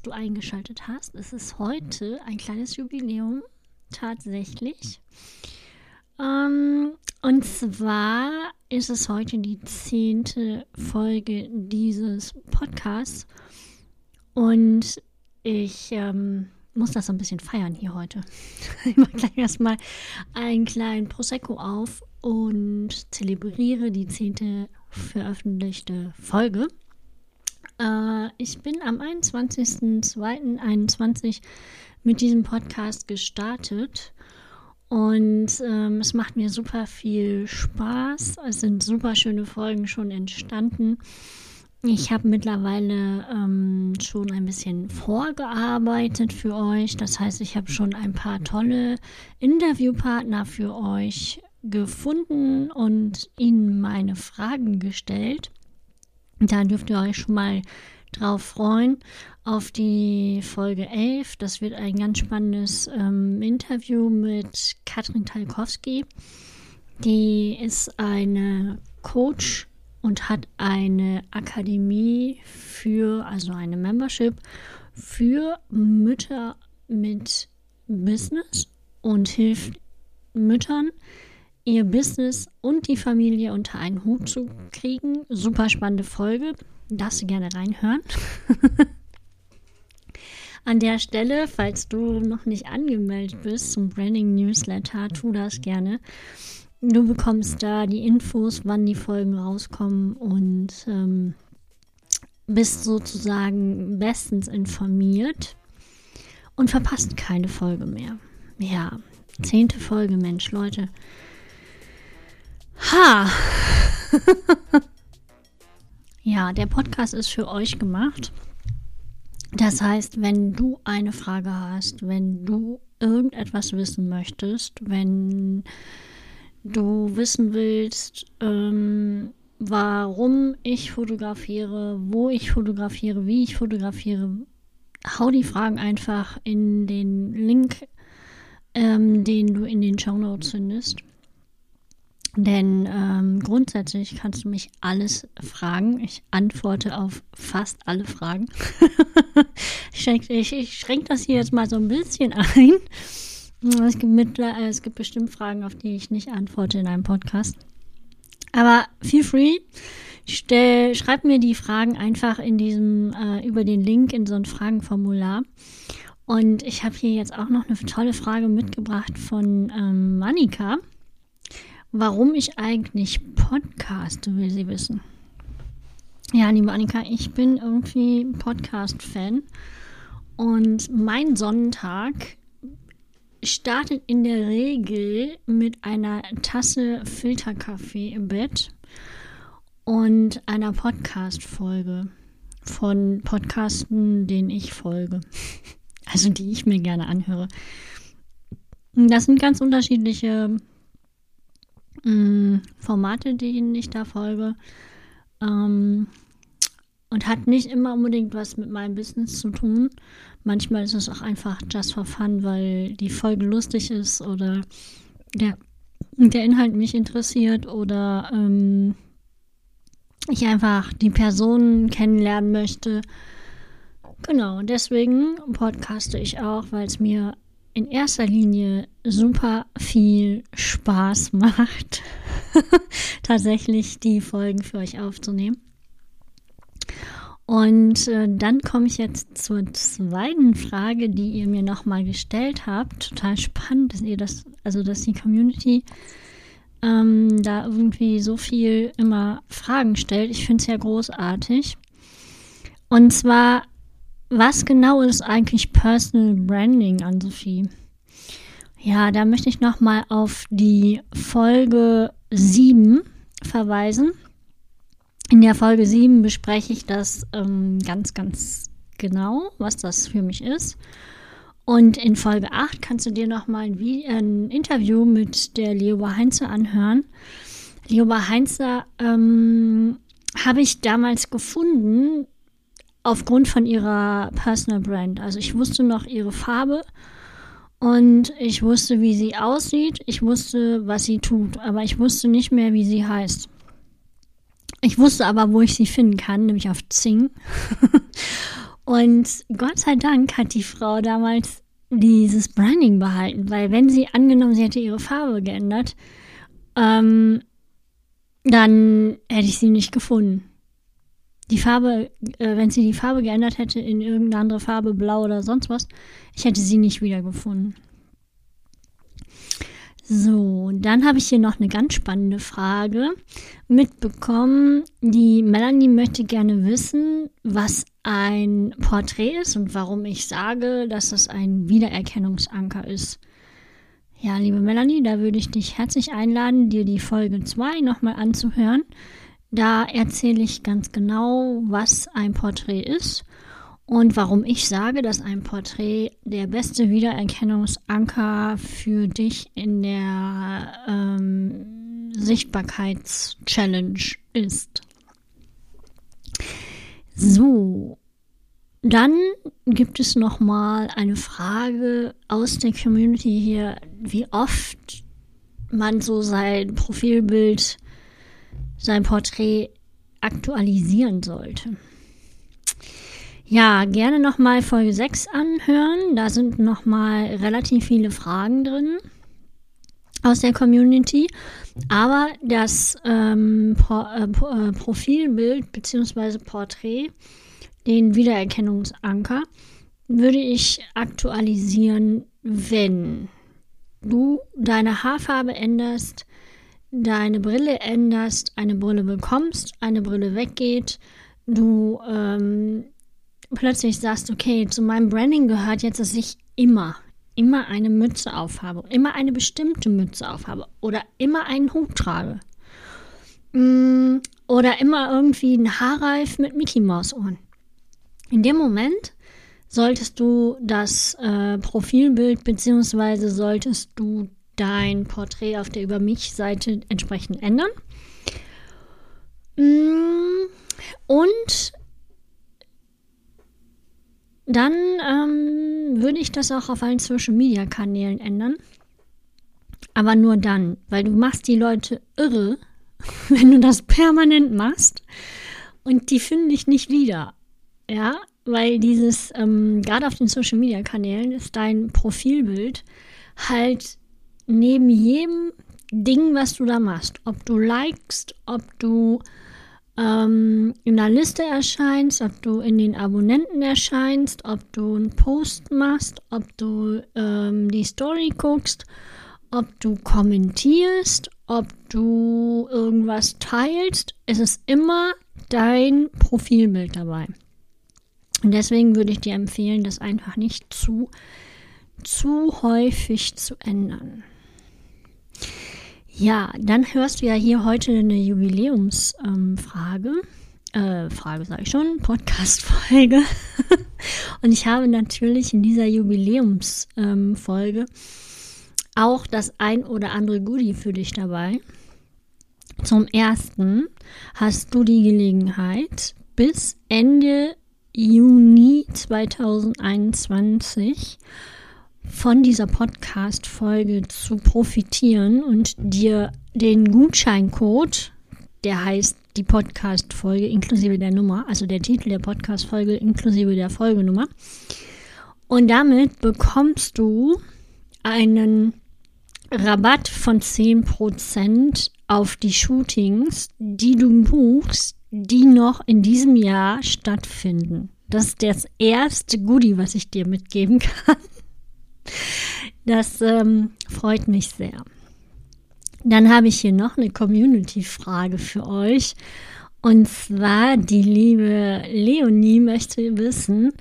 dass du eingeschaltet hast. Es ist heute ein kleines Jubiläum, tatsächlich. Ähm, und zwar ist es heute die zehnte Folge dieses Podcasts. Und ich ähm, muss das so ein bisschen feiern hier heute. Ich mache gleich erstmal einen kleinen Prosecco auf und zelebriere die zehnte veröffentlichte Folge. Äh, ich bin am 21.02.21 mit diesem Podcast gestartet und ähm, es macht mir super viel Spaß. Es sind super schöne Folgen schon entstanden. Ich habe mittlerweile ähm, schon ein bisschen vorgearbeitet für euch. Das heißt, ich habe schon ein paar tolle Interviewpartner für euch gefunden und ihnen meine Fragen gestellt. Da dürft ihr euch schon mal drauf freuen auf die Folge 11. Das wird ein ganz spannendes ähm, Interview mit Katrin Talkowski. Die ist eine Coach und hat eine Akademie für, also eine Membership für Mütter mit Business und hilft Müttern, ihr Business und die Familie unter einen Hut zu kriegen. Super spannende Folge. Darfst du gerne reinhören. An der Stelle, falls du noch nicht angemeldet bist zum Branding Newsletter, tu das gerne. Du bekommst da die Infos, wann die Folgen rauskommen und ähm, bist sozusagen bestens informiert und verpasst keine Folge mehr. Ja, zehnte Folge, Mensch, Leute. Ha! ja, der Podcast ist für euch gemacht. Das heißt, wenn du eine Frage hast, wenn du irgendetwas wissen möchtest, wenn du wissen willst, ähm, warum ich fotografiere, wo ich fotografiere, wie ich fotografiere, hau die Fragen einfach in den Link, ähm, den du in den Show Notes findest. Denn ähm, grundsätzlich kannst du mich alles fragen. Ich antworte auf fast alle Fragen. ich, schränke, ich, ich schränke das hier jetzt mal so ein bisschen ein. Es gibt, mit, äh, es gibt bestimmt Fragen, auf die ich nicht antworte in einem Podcast. Aber feel free. Stell, schreib mir die Fragen einfach in diesem, äh, über den Link in so ein Fragenformular. Und ich habe hier jetzt auch noch eine tolle Frage mitgebracht von ähm, Manika. Warum ich eigentlich podcaste, will sie wissen. Ja, liebe Annika, ich bin irgendwie Podcast-Fan. Und mein Sonntag startet in der Regel mit einer Tasse Filterkaffee im Bett und einer Podcast-Folge von Podcasten, denen ich folge. Also die ich mir gerne anhöre. Das sind ganz unterschiedliche mm, Formate, denen ich da folge. Ähm, und hat nicht immer unbedingt was mit meinem Business zu tun. Manchmal ist es auch einfach just for fun, weil die Folge lustig ist oder der, der Inhalt mich interessiert oder ähm, ich einfach die Person kennenlernen möchte. Genau, deswegen podcaste ich auch, weil es mir in erster Linie super viel Spaß macht, tatsächlich die Folgen für euch aufzunehmen. Und äh, dann komme ich jetzt zur zweiten Frage, die ihr mir nochmal gestellt habt. Total spannend, dass ihr das, also dass die Community ähm, da irgendwie so viel immer Fragen stellt. Ich finde es ja großartig. Und zwar was genau ist eigentlich Personal Branding an Sophie? Ja, da möchte ich nochmal auf die Folge 7 verweisen. In der Folge 7 bespreche ich das ähm, ganz, ganz genau, was das für mich ist. Und in Folge 8 kannst du dir nochmal ein, ein Interview mit der Leoba Heinze anhören. Leoba Heinze ähm, habe ich damals gefunden aufgrund von ihrer Personal Brand. Also ich wusste noch ihre Farbe und ich wusste, wie sie aussieht. Ich wusste, was sie tut, aber ich wusste nicht mehr, wie sie heißt. Ich wusste aber, wo ich sie finden kann, nämlich auf Zing. Und Gott sei Dank hat die Frau damals dieses Branding behalten, weil wenn sie angenommen, sie hätte ihre Farbe geändert, ähm, dann hätte ich sie nicht gefunden. Die Farbe, äh, wenn sie die Farbe geändert hätte in irgendeine andere Farbe, blau oder sonst was, ich hätte sie nicht wiedergefunden. So, dann habe ich hier noch eine ganz spannende Frage mitbekommen. Die Melanie möchte gerne wissen, was ein Porträt ist und warum ich sage, dass es ein Wiedererkennungsanker ist. Ja, liebe Melanie, da würde ich dich herzlich einladen, dir die Folge 2 nochmal anzuhören. Da erzähle ich ganz genau, was ein Porträt ist und warum ich sage, dass ein Porträt der beste Wiedererkennungsanker für dich in der ähm, Sichtbarkeitschallenge ist. So, dann gibt es noch mal eine Frage aus der Community hier, wie oft man so sein Profilbild, sein Porträt aktualisieren sollte. Ja, gerne nochmal Folge 6 anhören. Da sind nochmal relativ viele Fragen drin aus der Community. Aber das ähm, Pro äh, äh Profilbild bzw. Porträt, den Wiedererkennungsanker, würde ich aktualisieren, wenn du deine Haarfarbe änderst, deine Brille änderst, eine Brille bekommst, eine Brille weggeht, du ähm, plötzlich sagst, okay, zu meinem Branding gehört jetzt, dass ich immer, immer eine Mütze aufhabe, immer eine bestimmte Mütze aufhabe oder immer einen Hut trage. Mm, oder immer irgendwie ein Haarreif mit Mickey Maus Ohren. In dem Moment solltest du das äh, Profilbild beziehungsweise solltest du dein Porträt auf der Über mich Seite entsprechend ändern. Mm, und dann ähm, würde ich das auch auf allen Social Media Kanälen ändern. Aber nur dann, weil du machst die Leute irre, wenn du das permanent machst und die finden dich nicht wieder. Ja, weil dieses, ähm, gerade auf den Social Media Kanälen ist dein Profilbild halt neben jedem Ding, was du da machst, ob du likest, ob du ähm, in der Liste erscheinst, ob du in den Abonnenten erscheinst, ob du einen Post machst, ob du ähm, die Story guckst, ob du kommentierst, ob du irgendwas teilst. Es ist immer dein Profilbild dabei. Und deswegen würde ich dir empfehlen, das einfach nicht zu, zu häufig zu ändern. Ja, dann hörst du ja hier heute eine Jubiläumsfrage. Ähm, äh, Frage sage ich schon, Podcast-Folge. Und ich habe natürlich in dieser Jubiläumsfolge ähm, auch das ein oder andere Goodie für dich dabei. Zum ersten hast du die Gelegenheit, bis Ende Juni 2021 von dieser Podcast-Folge zu profitieren und dir den Gutscheincode, der heißt die Podcast-Folge inklusive der Nummer, also der Titel der Podcast-Folge inklusive der Folgenummer. Und damit bekommst du einen Rabatt von 10% auf die Shootings, die du buchst, die noch in diesem Jahr stattfinden. Das ist das erste Goodie, was ich dir mitgeben kann. Das ähm, freut mich sehr. Dann habe ich hier noch eine Community-Frage für euch. Und zwar die liebe Leonie möchte wissen,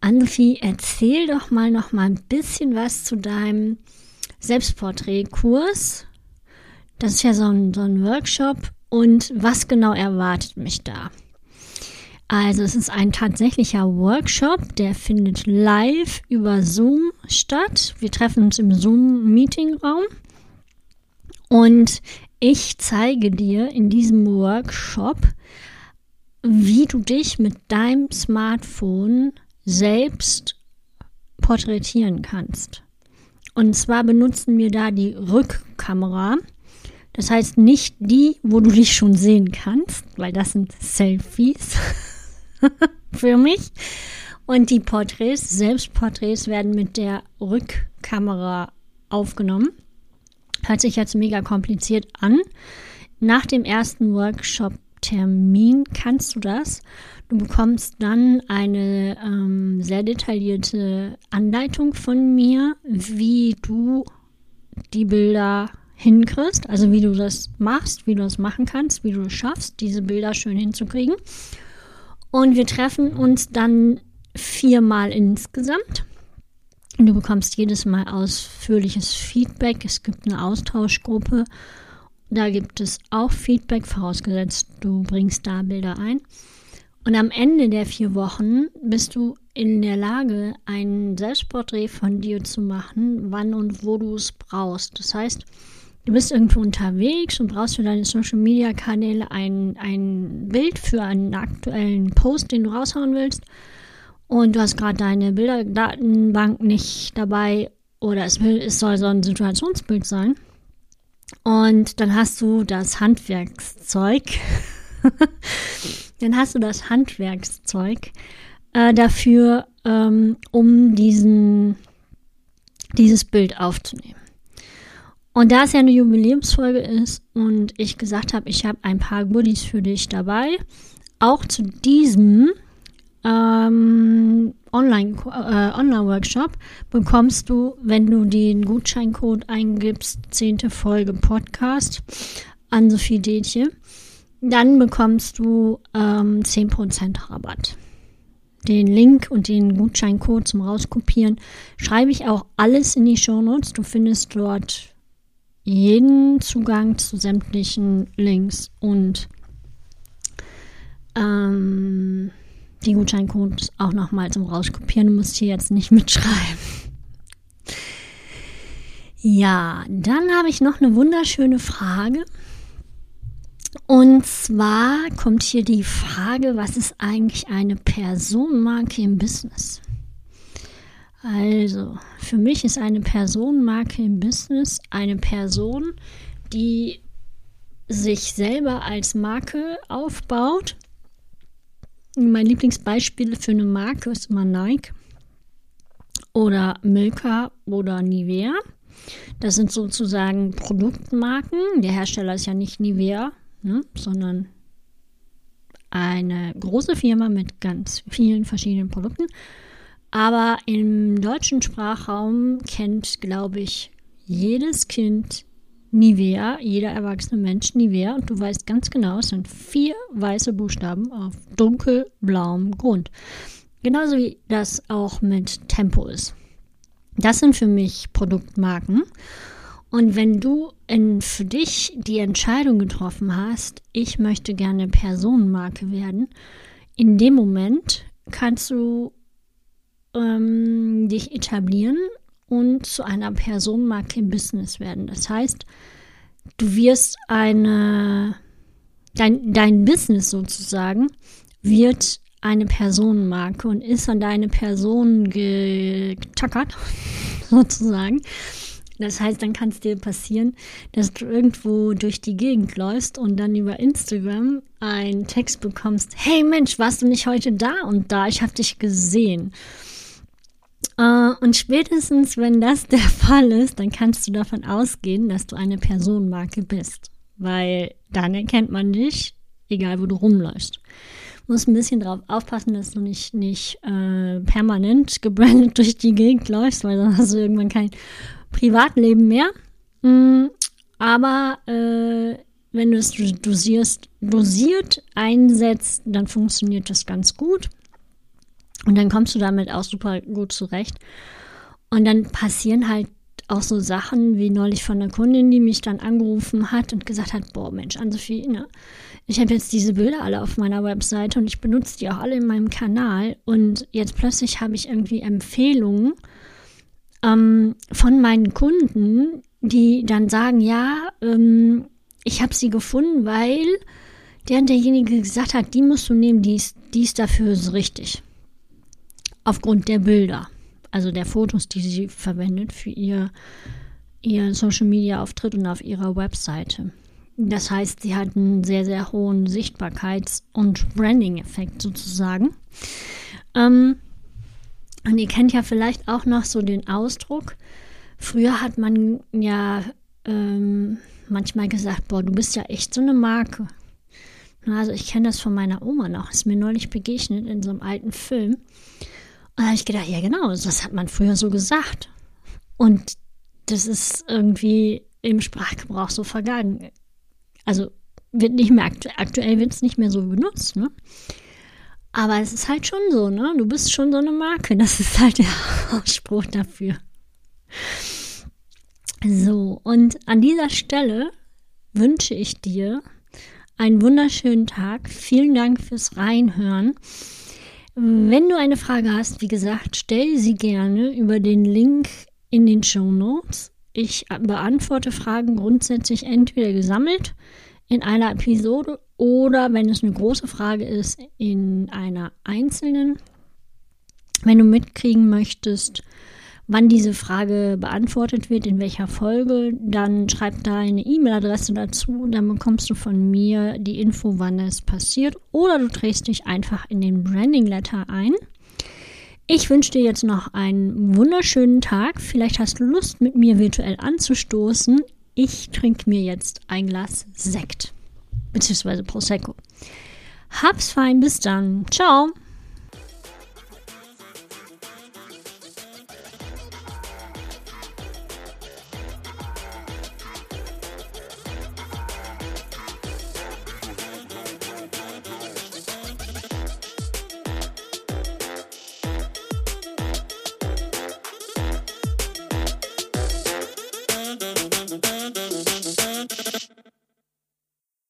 Anfi, erzähl doch mal noch mal ein bisschen was zu deinem Selbstporträtkurs. Das ist ja so ein, so ein Workshop. Und was genau erwartet mich da? Also es ist ein tatsächlicher Workshop, der findet live über Zoom statt. Wir treffen uns im Zoom-Meetingraum und ich zeige dir in diesem Workshop, wie du dich mit deinem Smartphone selbst porträtieren kannst. Und zwar benutzen wir da die Rückkamera. Das heißt nicht die, wo du dich schon sehen kannst, weil das sind Selfies. für mich. Und die Porträts, Selbstporträts, werden mit der Rückkamera aufgenommen. Hört sich jetzt mega kompliziert an. Nach dem ersten Workshop-Termin kannst du das. Du bekommst dann eine ähm, sehr detaillierte Anleitung von mir, wie du die Bilder hinkriegst, also wie du das machst, wie du das machen kannst, wie du es schaffst, diese Bilder schön hinzukriegen. Und wir treffen uns dann viermal insgesamt. Du bekommst jedes Mal ausführliches Feedback. Es gibt eine Austauschgruppe. Da gibt es auch Feedback, vorausgesetzt du bringst da Bilder ein. Und am Ende der vier Wochen bist du in der Lage, ein Selbstporträt von dir zu machen, wann und wo du es brauchst. Das heißt, du bist irgendwo unterwegs und brauchst für deine Social Media Kanäle ein, ein Bild für einen aktuellen Post, den du raushauen willst. Und du hast gerade deine Bilderdatenbank nicht dabei oder es, will, es soll so ein Situationsbild sein. Und dann hast du das Handwerkszeug. dann hast du das Handwerkszeug äh, dafür, ähm, um diesen, dieses Bild aufzunehmen. Und da es ja eine Jubiläumsfolge ist und ich gesagt habe, ich habe ein paar Goodies für dich dabei, auch zu diesem ähm, Online-Workshop äh, bekommst du, wenn du den Gutscheincode eingibst, 10. Folge Podcast an Sophie Detje, dann bekommst du ähm, 10% Rabatt. Den Link und den Gutscheincode zum Rauskopieren schreibe ich auch alles in die Show Notes. Du findest dort jeden Zugang zu sämtlichen Links und ähm, die Gutscheincodes auch nochmal zum Rauskopieren. Du musst hier jetzt nicht mitschreiben. Ja, dann habe ich noch eine wunderschöne Frage. Und zwar kommt hier die Frage, was ist eigentlich eine Personenmarke im Business? Also, für mich ist eine Personenmarke im Business eine Person, die sich selber als Marke aufbaut. Mein Lieblingsbeispiel für eine Marke ist immer Nike oder Milka oder Nivea. Das sind sozusagen Produktmarken. Der Hersteller ist ja nicht Nivea, ne, sondern eine große Firma mit ganz vielen verschiedenen Produkten. Aber im deutschen Sprachraum kennt, glaube ich, jedes Kind Nivea, jeder erwachsene Mensch Nivea. Und du weißt ganz genau, es sind vier weiße Buchstaben auf dunkelblauem Grund. Genauso wie das auch mit Tempo ist. Das sind für mich Produktmarken. Und wenn du in, für dich die Entscheidung getroffen hast, ich möchte gerne Personenmarke werden, in dem Moment kannst du ähm, dich etablieren und zu einer Personenmarke im Business werden. Das heißt, du wirst eine, dein, dein Business sozusagen wird eine Personenmarke und ist an deine Person getackert, sozusagen. Das heißt, dann kann es dir passieren, dass du irgendwo durch die Gegend läufst und dann über Instagram einen Text bekommst, hey Mensch, warst du nicht heute da und da? Ich habe dich gesehen. Äh, und spätestens, wenn das der Fall ist, dann kannst du davon ausgehen, dass du eine Personenmarke bist. Weil dann erkennt man dich, egal wo du rumläufst. Du musst ein bisschen darauf aufpassen, dass du nicht, nicht äh, permanent gebrandet durch die Gegend läufst, weil dann hast du irgendwann kein Privatleben mehr. Mm, aber äh, wenn du es dosiert einsetzt, dann funktioniert das ganz gut. Und dann kommst du damit auch super gut zurecht. Und dann passieren halt auch so Sachen wie neulich von einer Kundin, die mich dann angerufen hat und gesagt hat, boah Mensch, Ann-Sophie, ne, ich habe jetzt diese Bilder alle auf meiner Webseite und ich benutze die auch alle in meinem Kanal. Und jetzt plötzlich habe ich irgendwie Empfehlungen ähm, von meinen Kunden, die dann sagen, ja, ähm, ich habe sie gefunden, weil der und derjenige gesagt hat, die musst du nehmen, die ist, die ist dafür so richtig aufgrund der Bilder, also der Fotos, die sie verwendet für ihr, ihr Social Media Auftritt und auf ihrer Webseite. Das heißt, sie hat einen sehr, sehr hohen Sichtbarkeits- und Branding-Effekt sozusagen. Ähm, Und ihr kennt ja vielleicht auch noch so den Ausdruck. Früher hat man ja ähm, manchmal gesagt, boah, du bist ja echt so eine Marke. Also ich kenne das von meiner Oma noch. Ist mir neulich begegnet in so einem alten Film. Und da habe ich gedacht, ja genau, das hat man früher so gesagt. Und das ist irgendwie im Sprachgebrauch so vergangen. Also wird nicht mehr aktuell wird es nicht mehr so benutzt, ne? Aber es ist halt schon so, ne? Du bist schon so eine Marke. Das ist halt der Ausspruch dafür. So, und an dieser Stelle wünsche ich dir einen wunderschönen Tag. Vielen Dank fürs Reinhören. Wenn du eine Frage hast, wie gesagt, stell sie gerne über den Link in den Show Notes. Ich beantworte Fragen grundsätzlich entweder gesammelt in einer Episode oder wenn es eine große Frage ist, in einer einzelnen. Wenn du mitkriegen möchtest, wann diese Frage beantwortet wird, in welcher Folge, dann schreib da eine E-Mail-Adresse dazu und dann bekommst du von mir die Info, wann es passiert. Oder du trägst dich einfach in den Branding Letter ein. Ich wünsche dir jetzt noch einen wunderschönen Tag. Vielleicht hast du Lust, mit mir virtuell anzustoßen. Ich trinke mir jetzt ein Glas Sekt. Beziehungsweise Prosecco. Hab's fein, bis dann. Ciao.